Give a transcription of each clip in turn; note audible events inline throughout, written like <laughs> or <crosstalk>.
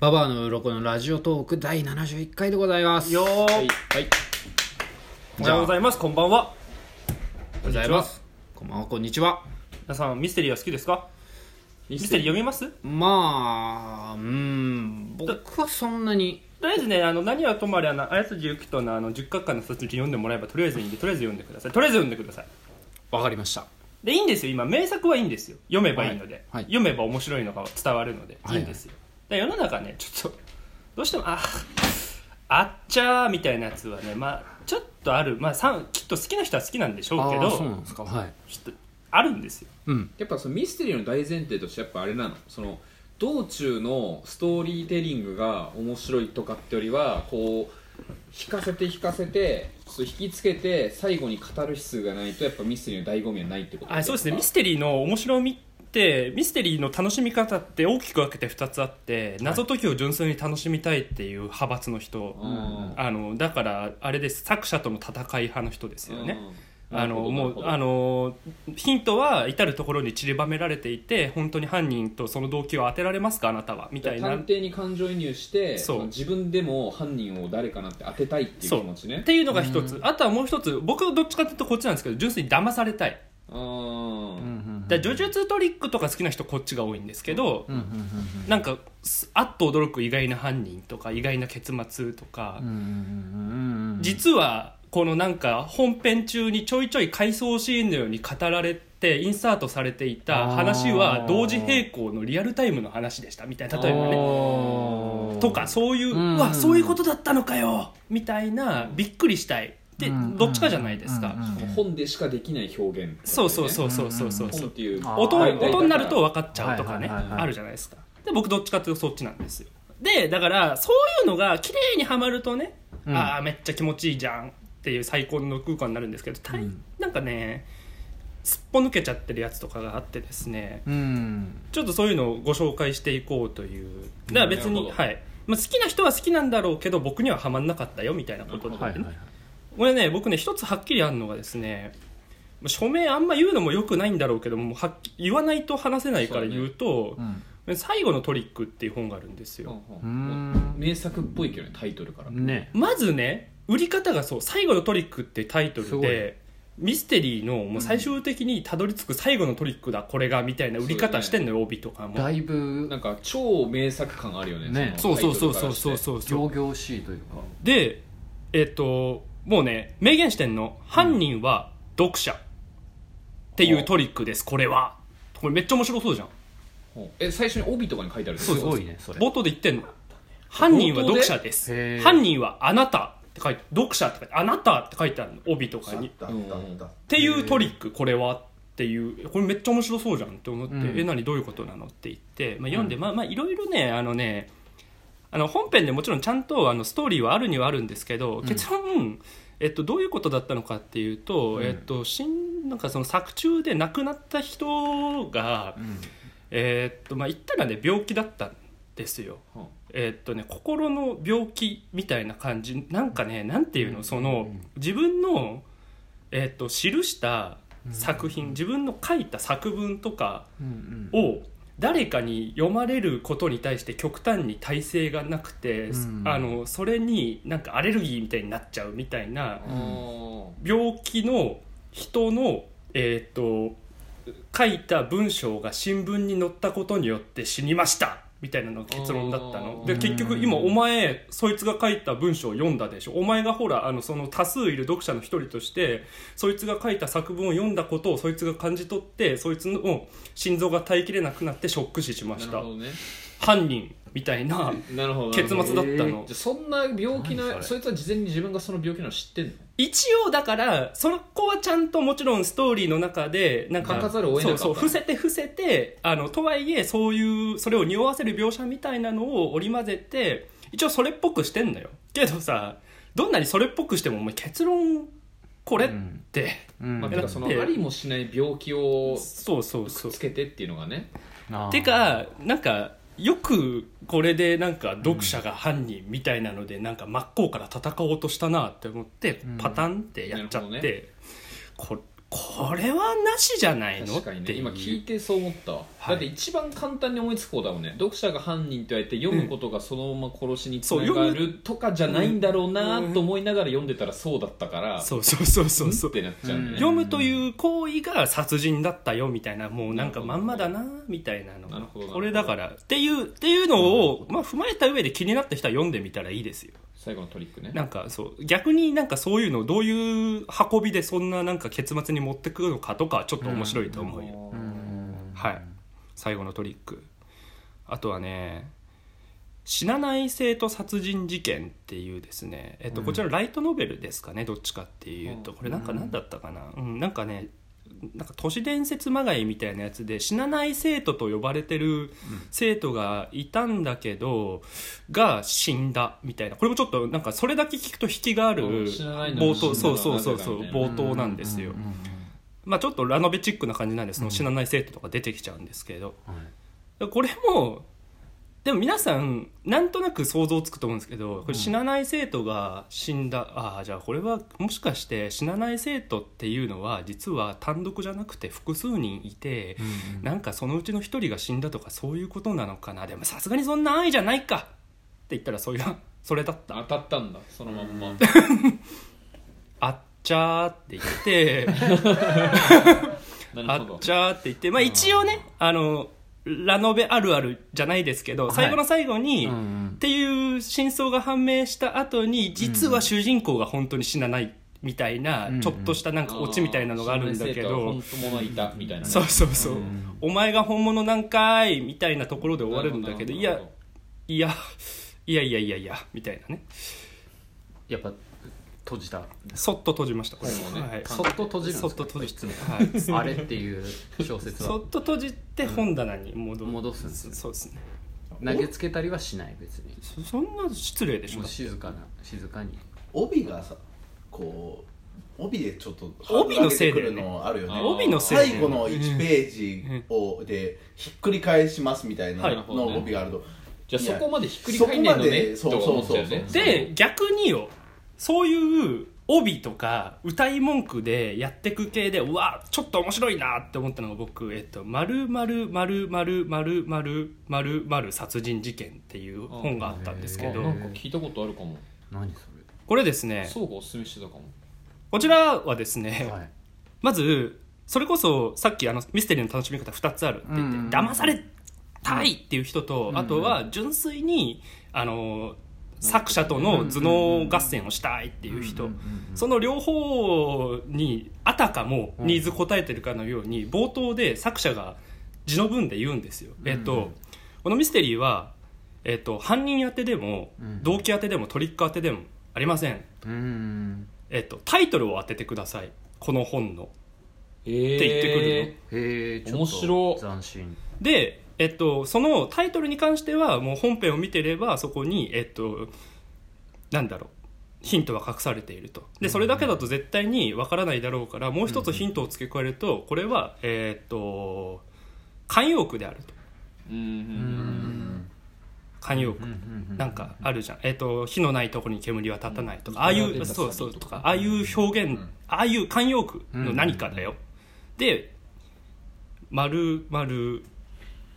ババアの鱗のラジオトーク第71回でございます。よー、はい。はい。おはようございます。こんばんは。おはようございます。こんばんは、こんにちは。皆さんミステリーは好きですか？ミステリー？読みます？とまあ、うーん、僕はそんなに、りあえずねあの何はともあれあの綾辻ゆきとのあの10巻間の卒業読んでもらえばとりあえずいいんでとりあえず読んでください。とりあえず読んでください。わかりました。でいいんですよ。今名作はいいんですよ。読めばいいので、はい。はい。読めば面白いのが伝わるので、はい。い、いんですよ。で世の中ねちょっとどうしてもああっちゃーみたいなやつはねまあちょっとあるまあさんきっと好きな人は好きなんでしょうけあーそうどなんですか？はい。きっとあるんですようん。やっぱそのミステリーの大前提としてやっぱあれなのその道中のストーリーテリングが面白いとかってよりはこう引かせて引かせてそう引きつけて最後に語る必要がないとやっぱミステリーの醍醐味はないってことあそうですねミステテリーの面白みってミステリーの楽しみ方って大きく分けて2つあって謎解きを純粋に楽しみたいっていう派閥の人、あのだからあれです。作者との戦い派の人ですよね、あのもうあのヒントは至る所に散りばめられていて本当に犯人とその動機を当てられますかあなたはみたいな。探偵に感情移入して自分でも犯人を誰かなって当てたいっていうそう気持ちね。っていうのが一つ。あとはもう一つ。僕はどっちかというとこっちなんですけど純粋に騙されたいだ呪術トリックとか好きな人こっちが多いんですけど、うん。うん。なんかすあっと驚く意外な犯人とか意外な結末とか。実はこのなんか本編中にちょいちょい回想シーンのように語られてインサートされていた話は同時並行のリアルタイムの話でしたみたいな。例えばね。ね。とかそういう、うん。うわそういうことだったのかよみたいなびっくりしたいで、うん。どっちかじゃないですか、うんうん本でしかできない表現、そうそうそうそうそうそう本っていう音はい音になると分かっちゃうとかね、はいはいはいはいあるじゃないですか。で僕どっちかというとそっちなんですよ。でだからそういうのが綺麗にはまるとね、うん。ああめっちゃ気持ちいいじゃんっていう最高の空間になるんですけど、たいうん。なんかねすっぽ抜けちゃってるやつとかがあってですねうん。ちょっとそういうのをご紹介していこうという。だから別に、はい。まあ、好きな人は好きなんだろうけど僕にははまんなかったよみたいなことで、ね。はいはいはい。これね僕ね一つはっきりあるのがですね署名あんま言うのもよくないんだろうけどもはっき言わないと話せないから言うとうん。最後のトリック」っていう本があるんですよ、名作っぽいけどねタイトルから、ね。まずね売り方がそう「最後のトリック」ってタイトルでミステリーのもう最終的にたどり着く最後のトリックだこれがみたいな売り方してんのよ、帯とかも。だいぶ。なんか超名作感あるよねね。そうそうそうそうタイトルからしてそうそう仰々しいというか。でえっ、ともうね明言してんの犯人は読者っていうトリックですこれは。これめっちゃ面白そうじゃん。え最初に帯とかに書いてあるすごいね、それ。冒頭で言ってんの。犯人は読者です。へー。犯人はあなたって書いて読者って書いてあなたって書いてあるの。帯とかに。っだったんだていうトリックこれはっていう。これめっちゃ面白そうじゃんって思って、うん。え何？どういうことなの？って言って、まあ、読んで、まあまあいろいろねあのねあの本編でもちろんちゃんとあのストーリーはあるにはあるんですけど、結論、えっと、どういうことだったのかっていうと、うん。えっと、しんなんかその作中で亡くなった人が、うん。えーっとまあ言ったらね病気だったんですよ。う。んえーっとね心の病気みたいな感じ。なんかねなんていうのその自分のえーっと記した作品自分の書いた作文とかうんうん。を誰かに読まれることに対して極端に耐性がなくて、うん。あのそれになんかアレルギーみたいになっちゃうみたいな病気の人のえっ、と書いた文章が新聞に載ったことによって死にましたみたいなのが結論だったの。で結局今お前そいつが書いた文章を読んだでしょ。お前がほらあのその多数いる読者の一人としてそいつが書いた作文を読んだことをそいつが感じ取ってそいつの心臓が耐えきれなくなってショック死しました。なるほどね犯人みたいな <laughs> なるほど結末だったの、じゃあそんな病気何そそいつは事前に自分がその病気なの知ってんの？一応だからその子はちゃんともちろんストーリーの中でなんか書かざるを得なかったそうそう伏せて伏せてあのとはいえそういうそれを匂わせる描写みたいなのを織り交ぜて一応それっぽくしてんのよ。けどさどんなにそれっぽくしてもお前結論これって、うん。まあ、ててかそのありもしない病気をそうそうそう。つけてっていうのがね。てかなんかよくこれでなんか読者が犯人みたいなのでなんか真っ向から戦おうとしたなって思ってうん。パタンってやっちゃって、ここれはなしじゃないの？確かにね。っていう。今聞いてそう思ったわ、はい。だって一番簡単に思いつく方だもんね。読者が犯人って言われて読むことがそのまま殺しにつながそうるとかじゃないんだろうなと思いながら読んでたらそうだったから。そうそうそうそうそう。うん。ってなっちゃうんだよね。読むという行為が殺人だったよみたいなもうなんかまんまだなみたいなのなるほどなるほど。これだから。っていうっていうのを、まあ、踏まえた上で気になった人は読んでみたらいいですよ。最後のトリックね。なんかそう。逆になんかそういうのをどういう運びでそんななんか結末に持ってくるのかとかはちょっと面白いと思うよ、はい。最後のトリック。あとはね死なない生徒殺人事件っていうですね、えっと、こちらライトノベルですかねどっちかっていうと。これなんか何だったかな、うん、なんかねなんか都市伝説まがいみたいなやつで死なない生徒と呼ばれてる生徒がいたんだけどが死んだみたいな。これもちょっとなんかそれだけ聞くと引きがある冒頭。そうそうそうそう。冒頭なんですよ、まあちょっとラノベチックな感じなんでその死なない生徒とか出てきちゃうんですけど、これもでも皆さんなんとなく想像つくと思うんですけどこれ死なない生徒が死んだ、ああじゃあこれはもしかして死なない生徒っていうのは実は単独じゃなくて複数人いて、なんかそのうちの一人が死んだとかそういうことなのかな？でもさすがにそんな愛じゃないかって言ったらそういうそれだった。当たったんだそのまんま。あ <laughs> っちゃーって言って <laughs> あっちゃーって言って、まあ、一応ねあのラノベあるあるじゃないですけど、最後の最後に、っていう真相が判明した後に実は主人公が本当に死なないみたいな、ちょっとしたなんかオチみたいなのがあるんだけど、本当ものいたみたいなね。そうそうそう、お前が本物なんかいみたいなところで終わるんだけどいやいやいやいやいやいやみたいなね。やっぱ閉じた。そっと閉じました。これ。本をねはい、そっと閉じるんそですかっと閉じて、い。はい、あれっていう小説は。そっと閉じて本棚に戻る。戻すんですね。そうですね。投げつけたりはしない別に。そそんな失礼でしょ。もう静かな静かに。帯がさこう帯でちょっと帯のせいだよね。上げてくるのあるよね。帯のせいで最後の1ページをでひっくり返しますみたいなはいの帯があると、じゃあそこまでひっくり返んねえのねそうね。そうそうそう。で逆によそういう帯とか歌い文句でやってく系でうわちょっと面白いなって思ったのが僕「えっと、〇〇〇〇〇〇〇〇殺人事件」っていう本があったんですけどなんか聞いたことあるかも何それこれですねそうがおすすめしてたかもこちらはですね、はいまずそれこそさっきあのミステリーの楽しみ方2つあるって言って、うん騙されたいっていう人と、うんあとは純粋にあの作者との頭脳合戦をしたいっていう人、その両方にあたかもニーズ答えてるかのように冒頭で作者が字の文で言うんですよ。えっとこのミステリーは、えっと、犯人宛てでもうん。動機宛てでもトリック宛てでもありません。うんえっと、タイトルを当ててください。この本の。えー、って言ってくるへえちょっ面白。と斬新。で、えっと、そのタイトルに関してはもう本編を見てればそこに、えっと、なんだろうヒントは隠されていると。でそれだけだと絶対にわからないだろうからもう一つヒントを付け加えるとこれは、えっと慣用句であると。慣用句。なんかあるじゃん、えっと火のないところに煙は立たないとかああいうそうそうとかああいう表現ああいう慣用句の何かだよ。で丸丸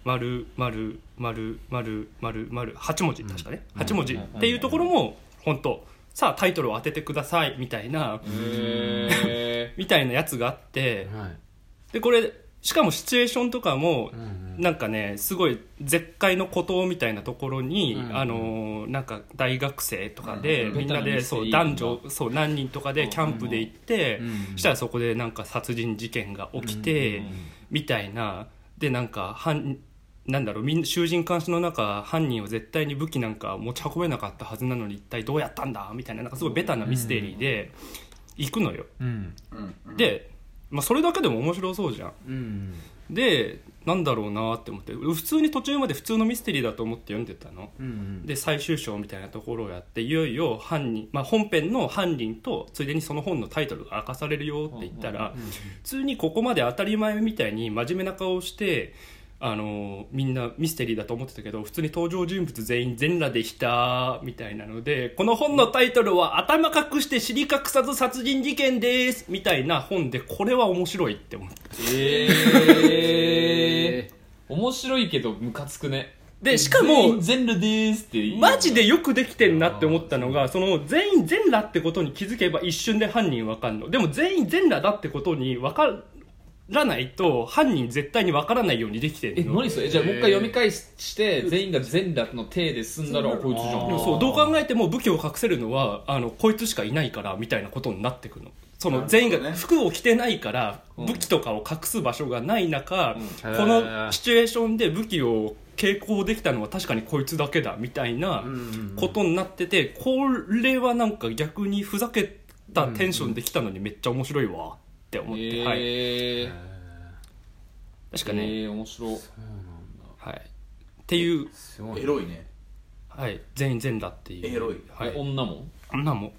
丸丸丸丸丸丸8文字確かね。8文字っていうところも本当さあタイトルを当ててくださいみたいなへ <laughs> みたいなやつがあってはい。でこれしかもシチュエーションとかもなんかねすごい絶海の孤島みたいなところに、うんあのーなんか大学生とかで、うんみんなでそう男女そう何人とかでキャンプで行って、うんしたらそこでなんか殺人事件が起きて、うんみたいな。でなんか犯なんだろうみん囚人監視の中犯人を絶対に武器なんか持ち運べなかったはずなのに一体どうやったんだみたいななんかすごいベタなミステリーで行くのよ。うん。うん。で、まあ、それだけでも面白そうじゃん。うん。でなんだろうなって思って普通に途中まで普通のミステリーだと思って読んでたの。うんで最終章みたいなところをやっていよいよ犯人、まあ、本編の犯人とついでにその本のタイトルが明かされるよって言ったら、普通にここまで当たり前みたいに真面目な顔をしてあのみんなミステリーだと思ってたけど普通に登場人物全員全裸でしたみたいなのでこの本のタイトルは「頭隠して尻隠さず殺人事件です」みたいな本でこれは面白いって思って。えー、面白いけどムカつくね。でしかも全裸でーすってマジでよくできてんなって思ったのがその全員全裸ってことに気づけば一瞬で犯人わかんの。でも全員全裸だってことにわからないと犯人絶対にわからないようにできてえるの何それ？じゃあもう一回読み返して全員が全裸の体で済んだらあこいつじゃん。そうどう考えても武器を隠せるのはあのこいつしかいないからみたいなことになってくるの。その全員がなるほどね。服を着てないからうん武器とかを隠す場所がない中、うん。このシチュエーションで武器を携行できたのは確かにこいつだけだみたいなことになっててこれはなんか逆にふざけたテンションできたのにめっちゃ面白いわって思って、はい、えー、確かね、えー、面白。いはい、っていう、すごいエロいね。はい、全員全裸っていう。エロい。はい、え女も？あんなもん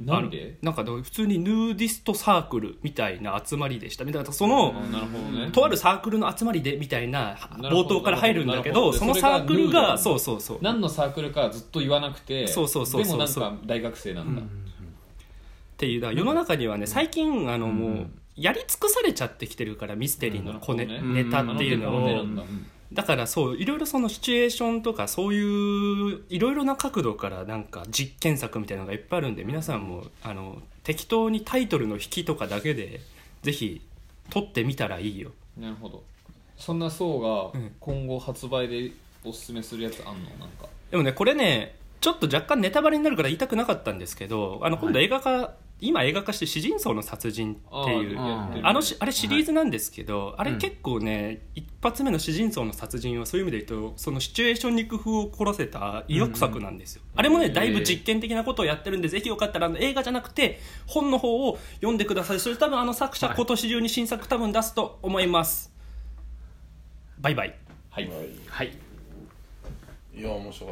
なんでなんかでも普通にヌーディストサークルみたいな集まりでした。みたいなその、あなるほどね。とあるサークルの集まりでみたいな冒頭から入るんだけどど。そのサークルがそうそうそう。っ何のサークルかずっと言わなくてそうそうそうそう。でもなんか大学生なんだ、ていうだから世の中にはね最近あのもうやり尽くされちゃってきてるからミステリーの小ネ,、なるほどねネタっていうのを。だ。だからそういろいろそのシチュエーションとかそういういろいろな角度からなんか実験作みたいなのがいっぱいあるんで皆さんもあの適当にタイトルの引きとかだけでぜひ撮ってみたらいいよ。なるほど。そんな層がうん。今後発売でおすすめするやつあんの？なんか。でもねこれねちょっと若干ネタバレになるから言いたくなかったんですけどあの今度映画化、今映画化して「詩人層の殺人」っていうあのしあれシリーズなんですけど、あれうん結構ね、一発目の詩人層の殺人はそういう意味で言うとそのシチュエーションに工夫を凝らせた意欲作なんですよ、あれもねだいぶ実験的なことをやってるんでぜひよかったらあの映画じゃなくて本の方を読んでください。それ多分あの作者はい。今年中に新作多分出すと思います。バイバイ。はい。はい。いや面白かった